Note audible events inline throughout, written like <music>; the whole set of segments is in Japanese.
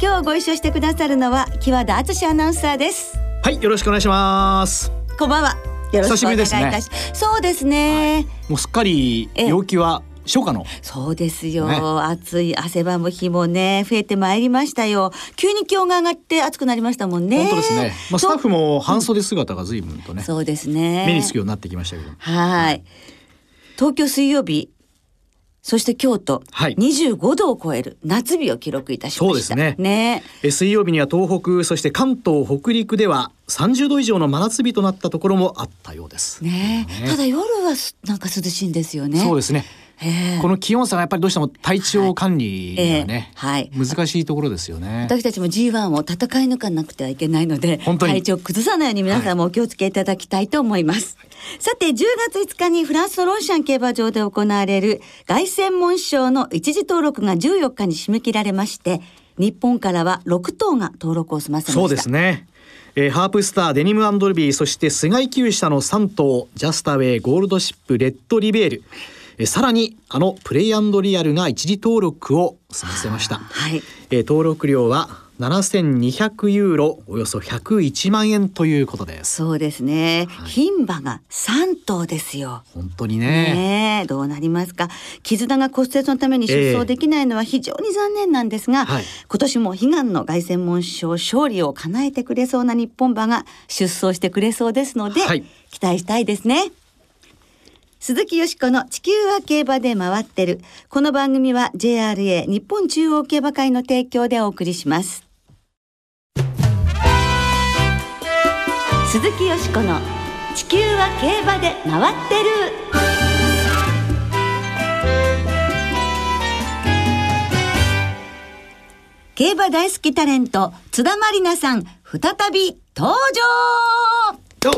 今日ご一緒してくださるのは木和田敦アナウンサーです。はい、よろしくお願いします。こんばんは。よろしくお願いいたし久しそうですね、もうすっかり陽気は初夏の。そうですよ、ね。暑い汗ばむ日もね増えてまいりましたよ。急に気温が上がって暑くなりましたもんね。本当ですね。まあ、スタッフとも半袖姿が随分とね、そうですね。目につくようになってきましたけど。はい。東京水曜日、そして京都、はい25度を超える夏日を記録いたしました。そうですねねえ水曜日には東北、そして関東、北陸では30度以上の真夏日となったところもあったようです。ねねただ夜はすなんか涼しいんですよね。そうですね。ええ。この気温差がやっぱりどうしても体調管理がね、はいええ。難しいところですよね。私たちも G1 を戦い抜かなくてはいけないので本当に。体調を崩さないように皆さんもお気をつけいただきたいと思います、さて10月5日にフランスのロンシャン競馬場で行われる凱旋門賞の一次登録が14日に締め切られまして日本からは6頭が登録を済ませました。そうですね。えーハープスターデニムアンドルビーそして須貝厩舎の3頭ジャスタウェイゴールドシップレッドリベールえーさらにあのプレイアンドリアルが一次登録を済ませました、はい。えー登録料は7200ユーロおよそ101万円ということです。そうですね、はい。牝馬が3頭ですよ。本当にね。ねえどうなりますか。絆が骨折のために出走できないのは非常に残念なんですが、はい。今年も悲願の凱旋門賞勝利を叶えてくれそうな日本馬が出走してくれそうですので、はい。期待したいですね鈴木よしこの地球は競馬で回ってる。この番組は JRA 日本中央競馬会の提供でお送りします。鈴木よしこの地球は競馬で回ってる。競馬大好きタレント津田まりなさん再び登場。よ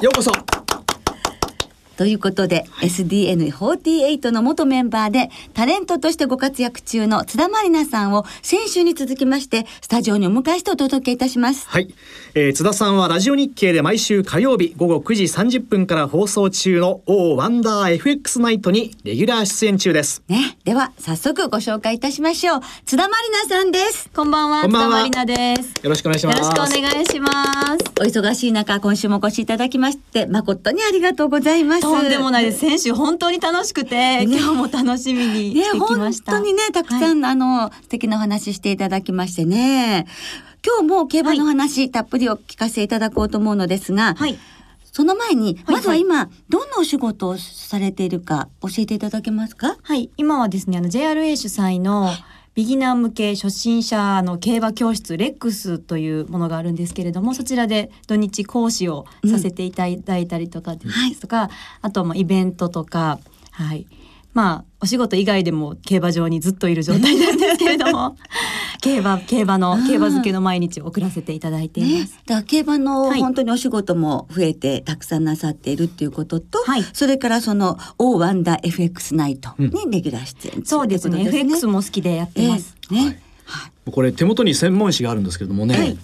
ようこそ。ということで、SDN48 の元メンバーでタレントとしてご活躍中の津田まりなさんを先週に続きましてスタジオにお迎えしてお届けいたします。はい、えー津田さんはラジオ日経で毎週火曜日午後9時30分から放送中の O ワンダー FX ナイトにレギュラー出演中ですね、では早速ご紹介いたしましょう。津田まりなさんです。こんばんは、こんばんは津田まりなです。よろしくお願いしますよろしくお願いします。お忙しい中、今週もお越しいただきまして、誠にありがとうございます。とんでもないです。先週本当に楽しくて、今日も楽しみにね、本した。当にね、たくさん、あの、素敵なお話していただきましてね。今日も競馬の話、たっぷりお聞かせいただこうと思うのですが、はい。その前に、はいまずは今、どんなお仕事をされているか教えていただけますか？はい。今はですね、あの JRA 主催のビギナー向け初心者の競馬教室レックスというものがあるんですけれども、そちらで土日講師をさせていただいたりとかですとか、あとはまあイベントとか、はい。まあお仕事以外でも競馬場にずっといる状態なんですけれども、<laughs> 競馬競馬の競馬漬けの毎日を送らせていただいていまねす。、だから競馬のはい。本当にお仕事も増えてたくさんなさっているっていうことと、はい。それからその O ワンダー FX ナイトにレギュラー出演中そうですね。FX も好きでやってます。ええね、はい。これ手元に専門誌があるんですけれどもね、はい。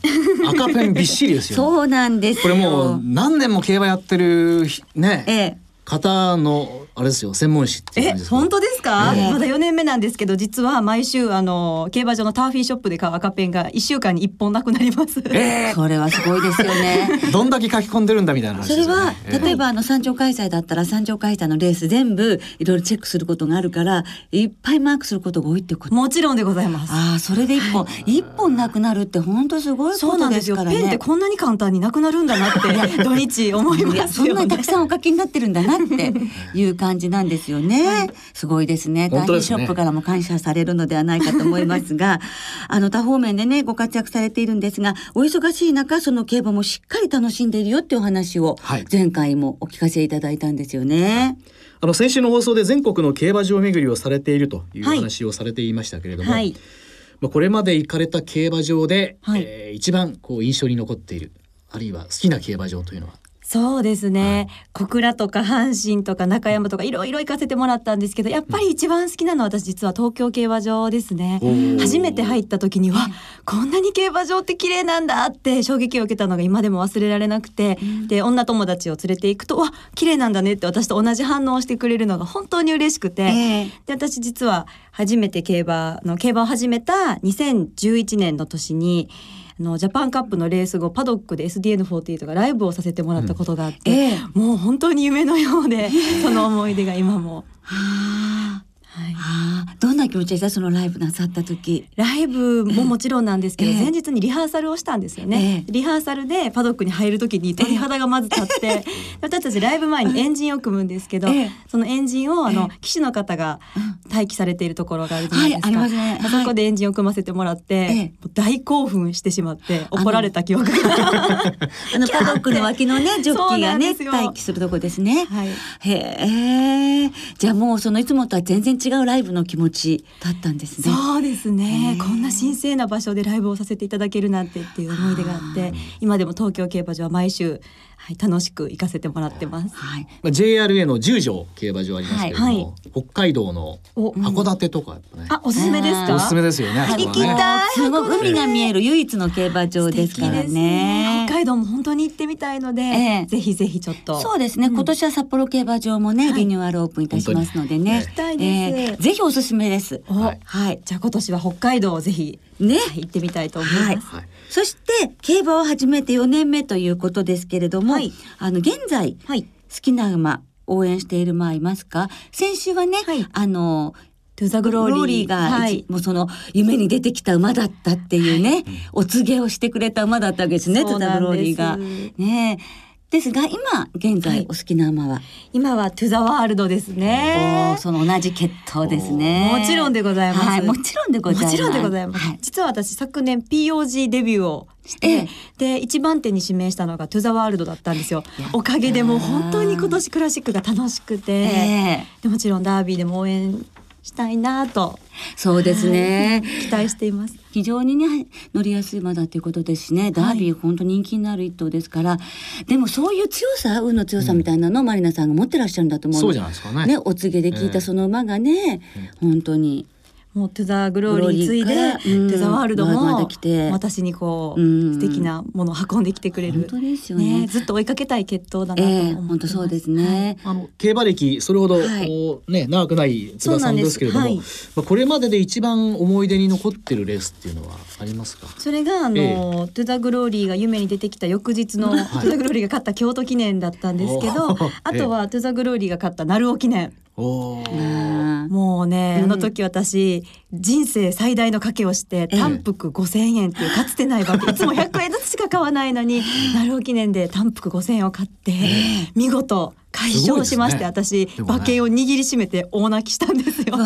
赤ペンびっしりですよ <laughs> そうなんですよ。これもう何年も競馬やってるね、ええ方のあれですよ専門誌ってえ感じですけど本当ですか、ええまだ4年目なんですけど実は毎週あの競馬場のターフィーショップで買う赤ペンが1週間に1本なくなります。えそれはすごいですよね。ー <laughs> どんだけ書き込んでるんだみたいな話それですよねは、例えばあの三条開催だったら三条開催のレース全部いろいろチェックすることがあるからいっぱいマークすることが多いってこと。もちろんでございます。ああそれで一本一本なくなるって本当すごいことそうなんですよ。ですからね。ペンってこんなに簡単になくなるんだなって土日思いますよねそんなにたく。さんお書きになってるんだなっていう感じなんですよね。すごいですね。大変本当ですねショップからも感謝されるのではないかと思いますが、<laughs> あの他方面でねご活躍されているんですが、お忙しい中その競馬もしっかり楽しんでいるよっていうお話をはい前回もお聞かせいただいたんですよね。あの先週の放送で全国の競馬場巡りをされているというはい話をされていましたけれども、はい。まあこれまで行かれた競馬場で、はいえー一番こう印象に残っているあるいは好きな競馬場というのは？そうですね、小倉とか阪神とか中山とかいろいろ行かせてもらったんですけどやっぱり一番好きなのは私実は東京競馬場ですね。初めて入った時にはこんなに競馬場って綺麗なんだって衝撃を受けたのが今でも忘れられなくて、で女友達を連れて行くとわ綺麗なんだねって私と同じ反応をしてくれるのが本当に嬉しくて、ええ。で私実は初めて競馬の競馬を始めた2011年の年にあのジャパンカップのレース後パドックで SDN48 がライブをさせてもらったことがあって、ええ。もう本当に夢のようでその思い出が今も。はあはい。はあどんな気持ちでした？そのライブなさった時。ライブももちろんなんですけど、ええ。前日にリハーサルをしたんですよね、えリハーサルでパドックに入る時に鳥肌がまず立って、<laughs> 私たちライブ前にエンジンを組むんですけど、ええ。そのエンジンをあの、え騎手の方が待機されているところがあるじゃないですか、はいすねあそこでエンジンを組ませてもらって、大興奮してしまって怒られた記憶が。<laughs> あのパドックの脇のね <laughs> ジョッキーがね待機するとこですね。はい。へえ。じゃあもうそのいつもとは全然違うライブの気持ちだったんですね。そうですね、こんな神聖な場所でライブをさせていただけるなんてっていう思い出があって今でも東京競馬場は毎週、はい、楽しく行かせてもらってます。はい。まあ、JRA の十条競馬場ありますけれども、はい。はい北海道のお函館とかやっぱね、あおすすめですか？おすすめですよね行きたい。すごい海が見える唯一の競馬場ですからね。北海道も本当に行ってみたいので、ええ。ぜひぜひちょっと。そうですね、今年は札幌競馬場もね、はい。リニューアルオープンいたしますのでね。行きたいです。ぜひおすすめです。おはい。はい。じゃあ今年は北海道をぜひ、ね。はい行ってみたいと思います。はい。はいそして競馬を始めて4年目ということですけれども、はい。あの現在はい。好きな馬応援している馬いますか？先週はね、はい。あのトゥザグローリーが、はい。一もうその夢に出てきた馬だったっていうね、お告げをしてくれた馬だったわけですねトゥザグローリーが。ねえですが今現はい在お好きな馬は、今はトゥザワールドですおねー。その同じ血統ですね。もちろんでございますはい、もちろんでございます。もちろんでございます。はい実は私昨年 POG デビューをして、ええで一番手に指名したのがトゥザワールドだったんですよや。おかげでもう本当に今年クラシックが楽しくて、ええでもちろんダービーでも応援したいなと。そうですね。<laughs> 期待しています。非常にね乗りやすい馬だということですしね。ダービー本当人気になる一頭ですから、でもそういう強さ運の強さみたいなのをマリナさんが持ってらっしゃるんだと思うのそうじゃないですかね。ねお告げで聞いたその馬がね、本当にもうトゥザグローリーに次いで、うん。トゥザワールドまだまもだ来て。私にこう、うん素敵なものを運んできてくれる。本当ですよね。ずっと追いかけたい血統だなとええ思ってます。本当そうですね、あの競馬歴それほど、はい。こうね長くない津田さんです。けれども、そうなんですまあ、これまでで一番思い出に残ってるレースっていうのはありますか？それがあの、えトゥザグローリーが夢に出てきた翌日の、トゥザグローリーが勝った京都記念だったんですけど <laughs> あとはトゥザグローリーが勝った鳴尾記念もうね、うん。あの時私人生最大の賭けをしてええ。単複5,000円っていうかつてない馬券 <laughs> いつも100円ずつしか買わないのに鳴尾記念で単服5,000円を買って、見事解消しまして、すごい私、馬券を握りしめて大泣きしたんですよ。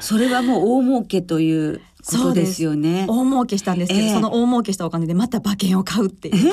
それはもう大儲けということですよね。大儲けしたんですけど、ええ。その大儲けしたお金でまた馬券を買うっていう。<laughs>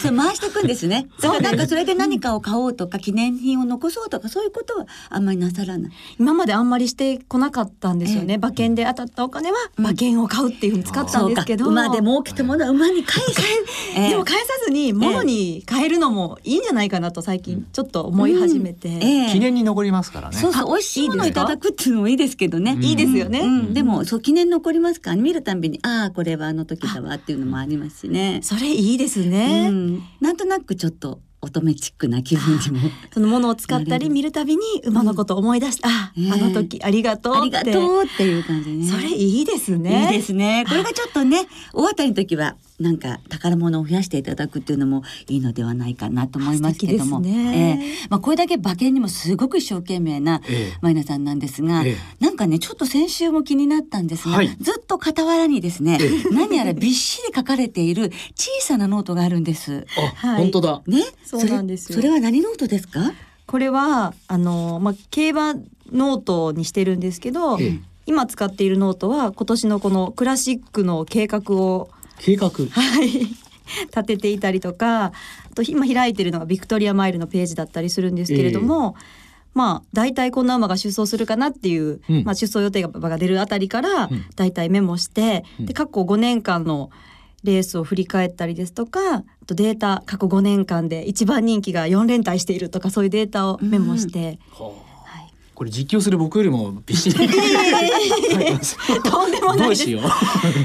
それ回していくんですね。<laughs> だからなんかそれで何かを買おうとか記念品を残そうとかそういうことはあんまりなさらない。今まであんまりしてこなかったんですよね、ええ。馬券で当たったお金は馬券を買うっていうふうに使ったんですけど、そうか。馬で儲けたものは馬に返す。<laughs> ええ。でも返さずに物に変えるのもいいんじゃないかなと最近ちょっと思い始めて、ええ。記念に残りますからね。そうそう。美味しいものをいただくっていうのもいいですけどね。いいですよね、うん、でもそう記念残りますか？ら見るたんびにああこれはあの時だわっていうのもありますしね。それいいですね、うん、なんとなくちょっと乙女チックな気分にも。その物を使ったり見るたびに馬のことを思い出して、あええあの時ありがとうありがとうっていう感じね。それいいですねいいですね。これがちょっとね、大当たりの時は、なんか宝物を増やしていただくっていうのもいいのではないかなと思いますけども。素敵ですね。ええ。まあこれだけ馬券にもすごく一生懸命なええ。マイナさんなんですが、ええ。なんかね、ちょっと先週も気になったんですが、はい。ずっと傍らにですね、え。何やらびっしり書かれている小さなノートがあるんです。あ、はい。本当だ。ね、そうなんですよ。それそれは何ノートですか？これはあの、まあ、競馬ノートにしてるんですけど、ええ。今使っているノートは今年のこのクラシックの計画を計画。はい。立てていたりとかあと今開いてるのがビクトリアマイルのページだったりするんですけれども、まあ大体こんな馬が出走するかなっていう、うん。まあ、出走予定馬が出るあたりからうん。大体メモして、うん。で過去5年間のレースを振り返ったりですとかあとデータ過去5年間で一番人気が4連帯しているとかそういうデータをメモして、はい、これ実況する僕よりもびっしとんでもないですどうしよ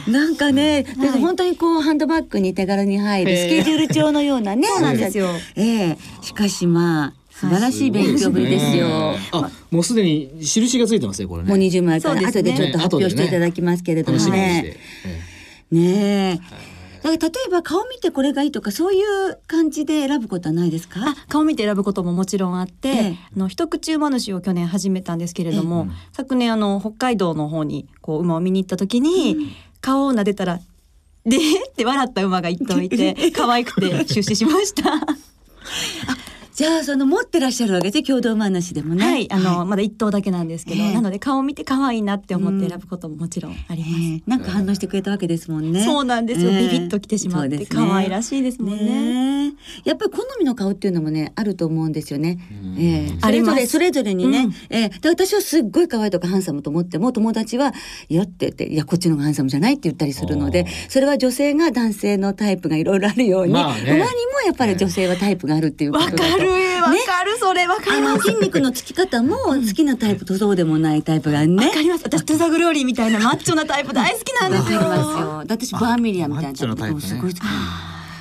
うなんかね、だから本当にこうハンドバッグに手軽に入るスケジュール帳のようなね。そうなんですよ。ええしかしまあ素晴らしい勉強ぶりですよ。あ、もうすでに印がついてますね、これね。もう20枚から後でちょっと発表していただきますけれどもねて。。ねえ。だから例えば顔見てこれがいいとかそういう感じで選ぶことはないですか？あ？顔見て選ぶことももちろんあって、ええあの一口馬主を去年始めたんですけれども、ええ昨年あの北海道の方にこう馬を見に行った時に、顔を撫でたら「で?」って笑った馬が一頭いて <laughs> 可愛くて出資しました。<laughs> じゃあその持ってらっしゃるわけで共同馬主でもね。はい、あの、まだ一頭だけなんですけど、ええ。なので顔を見て可愛いなって思って選ぶことももちろんあります。ええなんか反応してくれたわけですもんね。そうなんですよ、ええ。ビビッときてしまって可愛らしいですもんね。ねえ。やっぱり好みの顔っていうのもねあると思うんですよね。うん。ええ。あります。それぞれそれぞれにね、うん。ええ。で私はすっごい可愛いとかハンサムと思っても友達は「いや」って言って「いやこっちの方がハンサムじゃない」って言ったりするのでそれは女性が男性のタイプがいろいろあるように、まあね。馬にもやっぱり女性はタイプがあるっていうことわだと。わかる、それわかあります。の筋肉のつき方も好きなタイプとそうでもないタイプがね。わかります。私トゥザグローリーみたいなマッチョなタイプ大好きなんですよ。わかりますよ。だって私バーミリアンみたいなマッチョなタイプねすごい好き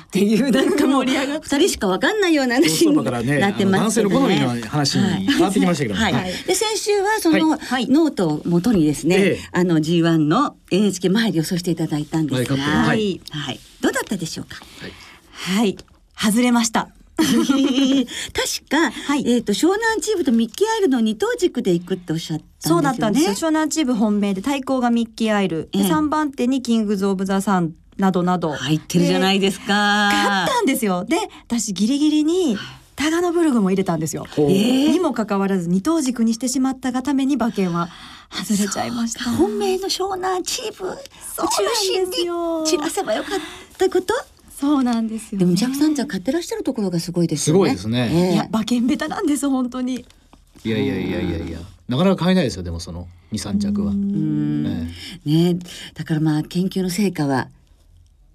っていうなんか盛り上がって二人しかわかんないような話になってますけどあの男性の好みね。の話に変わってきましたけども。はい、はいで先週はその、はいノートを元にですね、ええあの G1 の NHK 参りをさせていただいたんですが、はいはい、どうだったでしょうか？はい、外れました。<laughs> 確か、はいえっ、と湘南チームとミッキーアイルの二等軸で行くっておっしゃったんですよね。そうだったんですよ。湘南チーム本命で対抗がミッキーアイル、でええ3番手にキングズオブザサンなどなど入ってるじゃないですか。勝ったんですよ。で、私ギリギリにタガノブルグも入れたんですよ。ほうにもかかわらず二等軸にしてしまったがために馬券は外れちゃいました。本命の湘南チームを中心に散らせばよかったこと。そうなんですよ、ね。でもジャックさんじゃ買ってらっしゃるところがすごいですよね。すごいですねええいや馬券ベタなんです本当に。いやいやいやいやいや、なかなか買えないですよ、でもその二三着は。うんえねだからまあ研究の成果は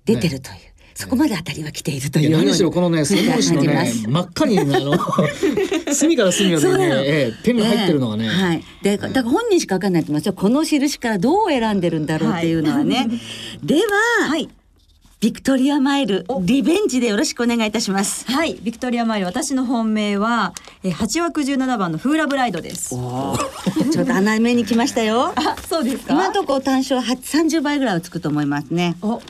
出てるという、そこまで当たりは来ているというようにえいや何しろこのね、背格子のね真っ赤にあの <laughs> 隅から隅までね、ええペンが入ってるのがね。はい。で、だから本人しかわかんないと思いますよ。この印からどう選んでるんだろうっていうのはね。では、はい。ビクトリアマイルリベンジでよろしくお願いいたします。はい、ビクトリアマイル、私の本命は、えー、8枠17番のフーラブライドです。ちょっと穴目に来ましたよ。あ、そうですか？今のところ単勝は30倍ぐらいはつくと思いますね。お。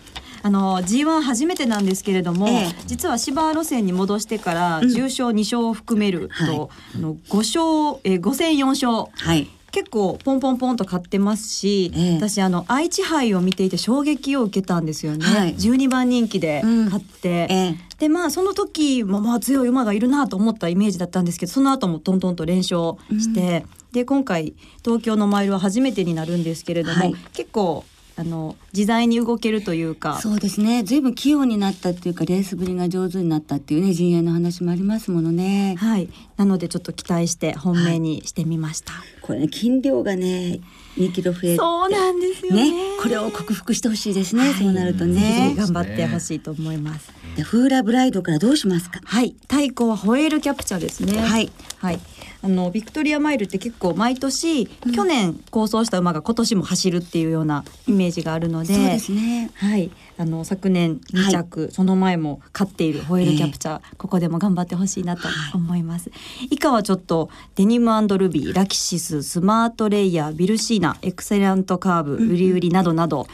あの G1 初めてなんですけれども、ええ実は芝路線に戻してから重賞2勝を含めると、あの5勝、えー、5戦4勝はい。結構ポンポンポンと買ってますし、ええ。私あの愛知杯を見ていて衝撃を受けたんですよね、はい。12番人気で買って、ええ。でまあその時もまあ強い馬がいるなと思ったイメージだったんですけどその後もトントンと連勝して、で今回東京のマイルは初めてになるんですけれども、はい。結構あの自在に動けるというかそうですね。ずいぶん器用になったっていうか、レースぶりが上手になったっていうね、陣営の話もありますものね。はいなのでちょっと期待して本命にしてみました、これね、筋量がね、2キロ増えて。そうなんですよねね、これを克服してほしいですね。そうなるとぜねひ。頑張ってほしいと思います。でフーラブライドからどうしますか？はい、太鼓はホエールキャプチャーですね。はい、はい。あのビクトリアマイルって結構毎年、去年構想した馬が今年も走るっていうようなイメージがあるので、そうですね。はい。あの昨年2着、その前も勝っているホエールキャプチャー、ここでも頑張ってほしいなと思います。以下はちょっとデニムルビー、ラキシス、スマートレイヤー、ビルシーナ、エクセラントカーブ、ウリウリなどなど、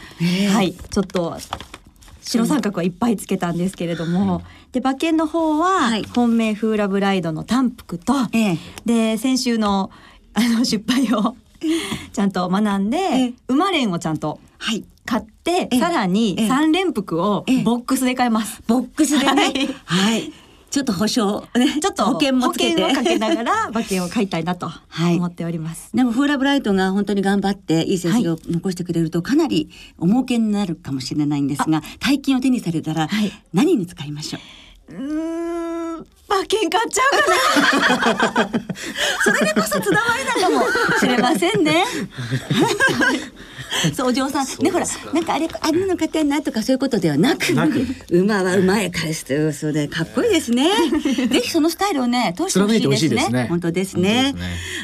はい、ちょっと白三角はいっぱいつけたんですけれども、で馬券の方ははい本命フーラブライドの単服と、ええで先週のあの失敗を <laughs> ちゃんと学んで、ええ馬連をちゃんとはい。買って、ええさらにええ三連服をええボックスで買います。ボックスでね。はいはい。ちょっと保証ね。ちょっと保険もつけて。保険をかけながら <laughs> 馬券を買いたいなとはい思っております。でもフーラブライトが本当に頑張っていい成績を残してくれるとかなりお儲けになるかもしれないんですが大金を手にされたらはい何に使いましょう、うーん馬券買っちゃうかな <laughs> それでこそ津田まりなかもしれませんね。<laughs> <laughs> そうお嬢さん。ねほらなんかあれあれの買ってんなとかそういうことではなく馬は馬へ返すというそうでかっこいいですね。ぜひそのスタイルをね通してほしいですね。本当ですね。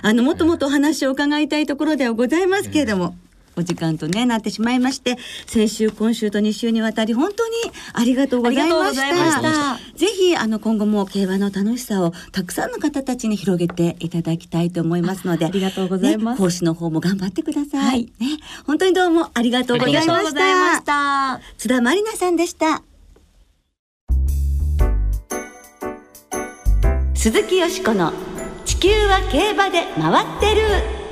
あのもっともっとお話を伺いたいところではございますけれども、お時間とねなってしまいまして先週今週と2週にわたり本当にありがとうございました。た。ぜひあの今後も競馬の楽しさをたくさんの方たちに広げていただきたいと思いますのでありがとうございます。ね講師の方も頑張ってください、はい。ね本当にどうもありがとうございました。ありがとうございました。津田まりなさんでした。鈴木よしこの地球は競馬で回ってる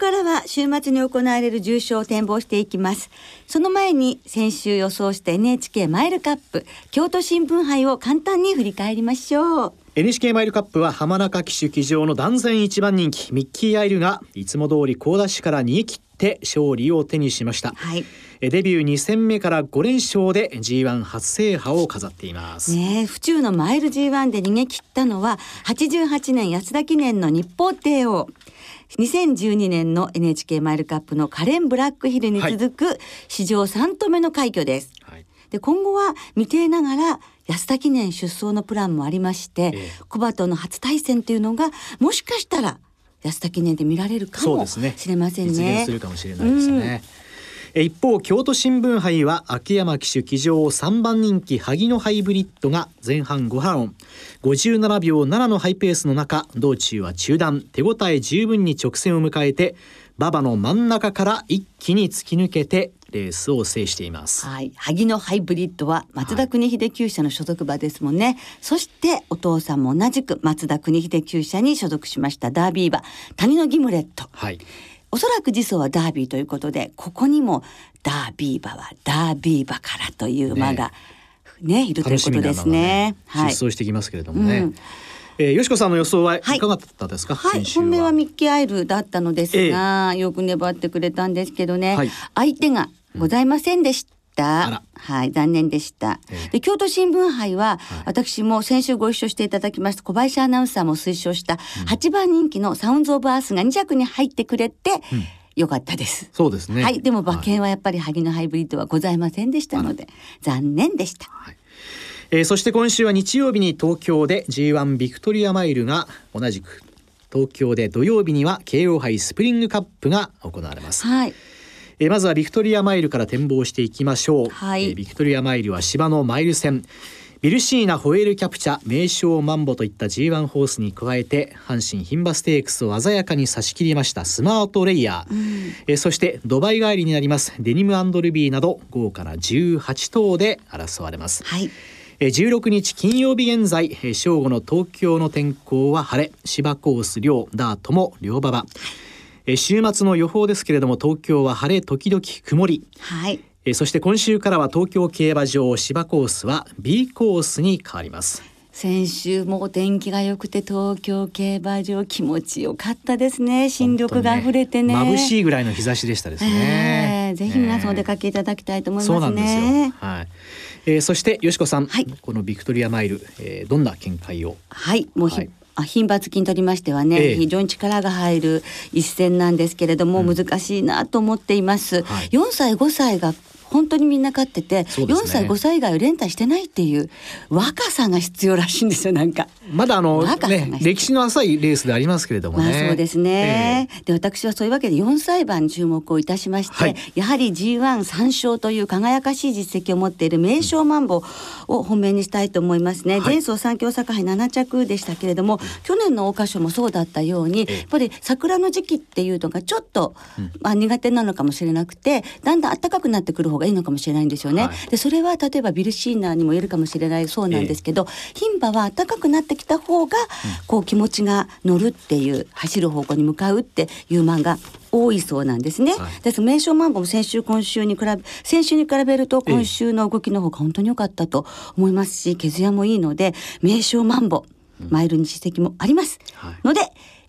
からは週末に行われる重賞を展望していきます。その前に先週予想した NHK マイルカップ京都新聞杯を簡単に振り返りましょう。NHK マイルカップは浜中騎手騎乗の断然一番人気ミッキーアイルがいつも通り高ダッシュから逃げ切って勝利を手にしました、はい。えデビュー2戦目から5連勝で G1 初制覇を飾っています、ねえ府中のマイル G1 で逃げ切ったのは88年安田記念の日報帝王2012年の NHK マイルカップのカレン・ブラックヒルに続く史上3度目の快挙です。はい。で今後は未定ながら安田記念出走のプランもありまして、ええ。小馬との初対戦というのがもしかしたら安田記念で見られるかもしれません実ね。現するかもしれないですね、え一方京都新聞杯は秋山騎手騎乗3番人気萩野ハイブリッドが前半5波音57秒7のハイペースの中道中は中断。手応え十分に直線を迎えて馬場の真ん中から一気に突き抜けてレースを制しています。はい、萩野ハイブリッドは松田国秀厩舎の所属馬ですもんね、そしてお父さんも同じく松田国秀厩舎に所属しましたダービー馬谷のギムレットはいおそらく次走はダービーということでここにもダービー馬はダービー馬からという馬がねいるということですね。はい。出走してきますけれどもね、うん。えー、よしこさんの予想はいはい。かがだったですか、はい、は。本命はミッキーアイルだったのですが、よく粘ってくれたんですけどね、はい。相手がございませんでした。はい、残念でした。ええ。で、京都新聞杯は、はい。私も先週ご一緒していただきました小林アナウンサーも推奨した8番人気のサウンズオブアースが2着に入ってくれて、うん。よかったです。そうですね。はい、でも馬はい。券はやっぱり萩のハイブリッドはございませんでしたので、残念でした。えーそして今週は日曜日に東京で G1 ビクトリアマイルが同じく東京で土曜日には京王杯スプリングカップが行われます、はい、えーまずはビクトリアマイルから展望していきましょう、はい。えービクトリアマイルは芝のマイル戦。ビルシーナホエールキャプチャ名将マンボといった G1 ホースに加えて阪神牝馬ステークスを鮮やかに差し切りました。スマートレイヤー、えーそしてドバイ帰りになります。デニムルビーなど豪華な18頭で争われます。はい、えー16日金曜日現在えー正午の東京の天候は晴れ。芝コース両ダートも両馬場えー週末の予報ですけれども東京は晴れ時々曇り。はい。えーそして今週からは東京競馬場芝コースは B コースに変わります。先週もお天気が良くて東京競馬場気持ちよかったですね。新緑が溢れてね。眩しいぐらいの日差しでしたですね、ええぜひ皆さんお出ねかけいただきたいと思いそうますなんですよ。ね。はい、えーそしてよしこさん、はい。このビクトリアマイル、えーどんな見解を？はい、もうひ、はい。あ牝馬付きにとりましてはね、ええ。非常に力が入る一戦なんですけれども、難しいなと思っています。はい。4歳5歳が本当にみんな勝ってて、ね。4歳5歳以外を連帯してないっていう若さが必要らしいんですよなんか。まだあのね歴史の浅いレースでありますけれどもまあねそうですね、で私はそういうわけで4歳馬に注目をいたしまして、はい。やはり G13 勝という輝かしい実績を持っている名将マンボを本命にしたいと思いますね、はい。前走三強坂杯7着でしたけれども、去年の桜花賞もそうだったように、ええ。やっぱり桜の時期っていうのがちょっと、まあ、苦手なのかもしれなくてだんだん暖かくなってくる方がいいのかもしれないんですよね、はい。でそれは例えばビルシーナにも言えるかもしれないそうなんですけど、牝馬は暖かくなってきた方がこう気持ちが乗るっていう走る方向に向かうっていう漫画多いそうなんですね。はい。です名称マンボも先週今週に比べ先週に比べると今週の動きの方が本当に良かったと思いますし毛艶もいいので名称マンボマイルに実績もあります。はい。ので、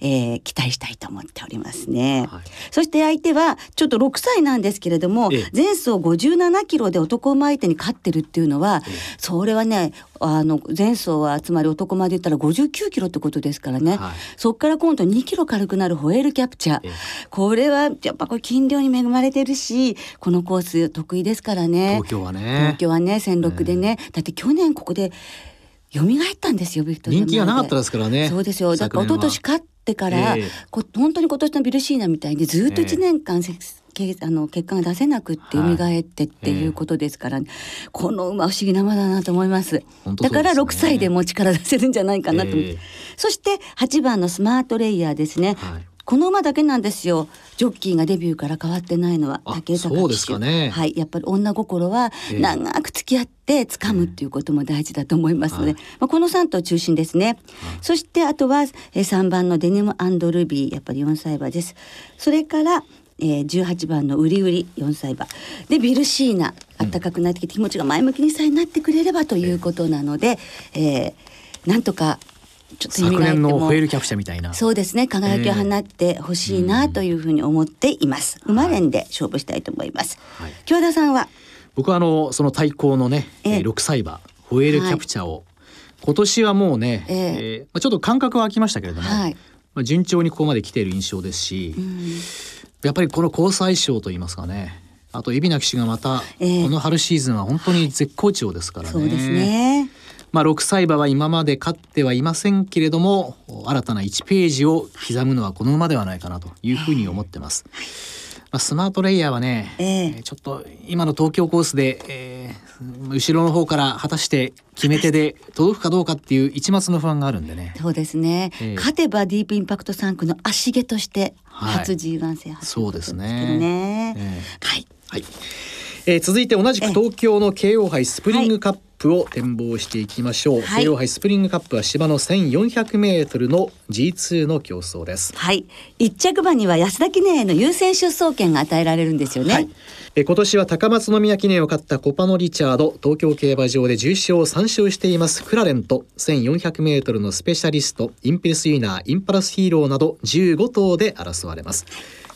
えー期待したいと思っておりますね。はい。そして相手はちょっと6歳なんですけれども、ええ。前走57キロで男馬相手に勝ってるっていうのは、それはねあの前走はつまり男馬で言ったら59キロってことですからね、はい。そこから今度2キロ軽くなるホエールキャプチャー、ええ。これはやっぱこれ筋量に恵まれてるしこのコース得意ですからね。東京はね。東京はね戦六でね、だって去年ここで蘇ったんですよビクトリア人気がなかったですからね。そうですよ。だから一昨年勝ってから、ええ。こ本当に今年のビルシーナみたいにずっとええ1年間、せけあの結果が出せなくって蘇ってっていうことですから、この馬不思議な馬だなと思います。本当だからそうですね。6歳でも力出せるんじゃないかなと思って、ええ。そして8番のスマートレイヤーですね、はいこの馬だけなんですよ。ジョッキーがデビューから変わってないのはあ武豊そうですかね。はい。やっぱり女心はええ。長く付き合って掴むっていうことも大事だと思いますので、はい。まあ、この3頭中心ですね、そしてあとは、えー、3番のデニムルビー。やっぱり4歳馬です。それからえー、18番のウリウリ。4歳馬。でビルシーナ。暖かくなってきて気持ちが前向きにさえなってくれればということなので、えーなんとかちょっと昨年のもホエールキャプチャーみたいな。そうですね。輝きを放ってほしいなというふうに思っています、馬連で勝負したいと思います、はい。京田さんは？僕はあのその対抗のね、ええ。えー6歳馬ホエールキャプチャーを、今年はもうね、ええ。えーまあ、ちょっと感覚は空きましたけれども、はい。まあ、順調にここまで来ている印象ですし、やっぱりこの交際賞といいますかねあと海老名騎手がまた、ええ。この春シーズンは本当に絶好調ですからね。そうですねまあ、6歳馬は今まで勝ってはいませんけれども新たな1ページを刻むのはこの馬ではないかなというふうに思ってます。まあ、スマートレイヤーはね、ええ。えーちょっと今の東京コースで、えー後ろの方から果たして決め手で届くかどうかっていう一抹の不安があるんでね。そうですね、ええ。勝てばディープインパクト3区の足毛としてはい。初 G1 制覇そうですね。はい。はい、えー続いて同じく東京の京王杯スプリングカップを展望していきましょう、はい。京王杯スプリングカップは芝の1400メートルの G2 の競争です。はい。一着馬には安田記念への優先出走権が与えられるんですよね、はい、えー今年は高松宮記念を勝ったコパノ・リチャード東京競馬場で重賞を3勝していますクラレンと 1400m のスペシャリストインペルスイーナーインパラスヒーローなど15頭で争われます。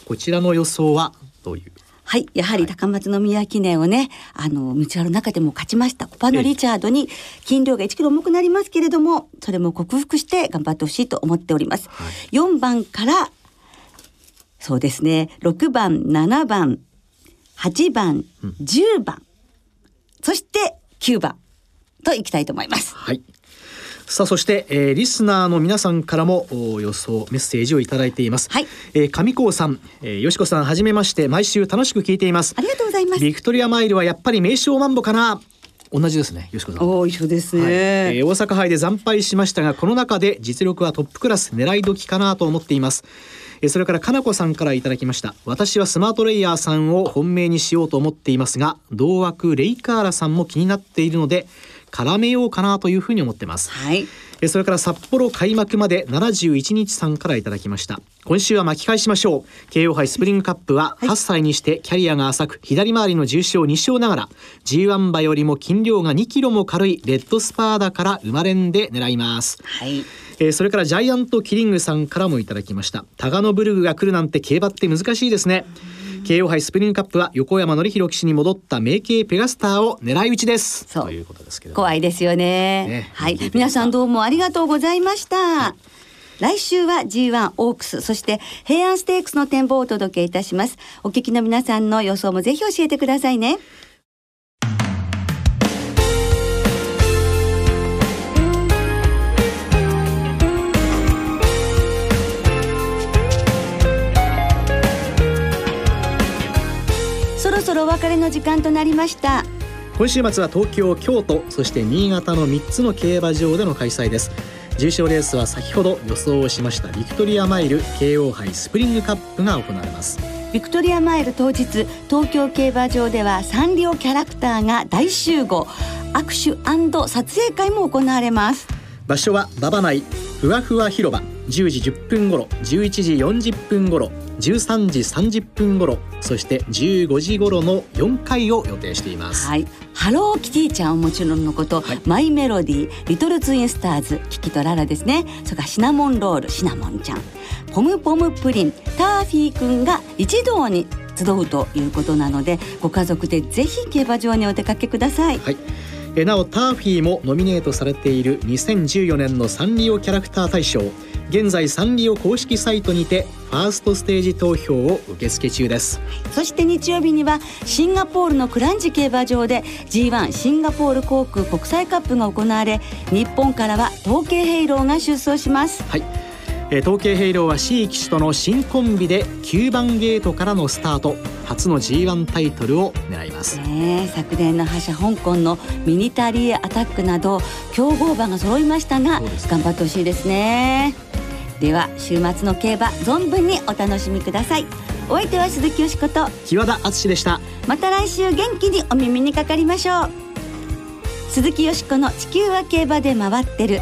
こちらの予想は？どういうはい、やはり高松宮記念をね、あの道の中でも勝ちましたコパノリチャードに斤量が1キロ重くなりますけれども、それも克服して頑張ってほしいと思っております。はい4番からそうですね、6番、7番、8番、10番、そして9番といきたいと思います。はい。さあそして、えーリスナーの皆さんからもお予想メッセージをいただいています。はいえー上高さん、えー、よしこさんはじめまして毎週楽しく聞いていますあ。りがとうございます。ビクトリアマイルはやっぱり名勝マンボかな。同じですね、よしこさん。おー一緒ですね。はいえー大阪杯で惨敗しましたがこの中で実力はトップクラス狙い時かなと思っていますえーそれからかなこさんからいただきました私はスマートレイヤーさんを本命にしようと思っていますが同枠レイカーラさんも気になっているので絡めようかなというふうに思ってます。はい。えーそれから札幌開幕まで71日さんからいただきました。今週は巻き返しましょう。京王杯スプリングカップは8歳にしてキャリアが浅く左回りの重賞2勝ながら G1 馬よりも斤量が2キロも軽いレッドスパーダから生まれんで狙います。はい。えーそれからジャイアントキリングさんからもいただきました。タガノブルグが来るなんて競馬って難しいですね京王杯スプリングカップは横山典弘騎手に戻った名系ペガスターを狙い撃ちですそうということですけど怖いですよね。ねはい皆さんどうもありがとうございました。来週は G1 オークス、そして平安ステークスの展望をお届けいたします。お聞きの皆さんの予想もぜひ教えてくださいね。ろそろお別れの時間となりました。今週末は東京京都そして新潟の3つの競馬場での開催です。重賞レースは先ほど予想をしましたビクトリアマイル京王杯スプリングカップが行われます。ビクトリアマイル当日東京競馬場ではサンリオキャラクターが大集合。握手撮影会も行われます。場所は馬場内ふわふわ広場10時10分頃11時40分頃13時30分頃そして15時頃の4回を予定しています。はい。ハローキティちゃんはもちろんのこと、はい。マイメロディーリトルツインスターズキキとララですね。それからシナモンロールシナモンちゃん。ポムポムプリンターフィーくんが一堂に集うということなのでご家族でぜひ競馬場にお出かけください。はいえーなおターフィーもノミネートされている2014年のサンリオキャラクター大賞。現在サンリオ公式サイトにてファーストステージ投票を受付中です。そして日曜日にはシンガポールのクランジ競馬場で G1 シンガポール航空国際カップが行われ日本からは統計ヘイローが出走します。はい、えー統計ヘイローは C 騎手との新コンビで9番ゲートからのスタート。初の G1 タイトルを狙います。ねえ昨年の覇者香港のミニタリーアタックなど強豪馬が揃いましたが頑張ってほしいですね。では週末の競馬存分にお楽しみください。お相手は鈴木よしこと木和田敦でした。また来週元気にお耳にかかりましょう。鈴木よしこの地球は競馬で回ってる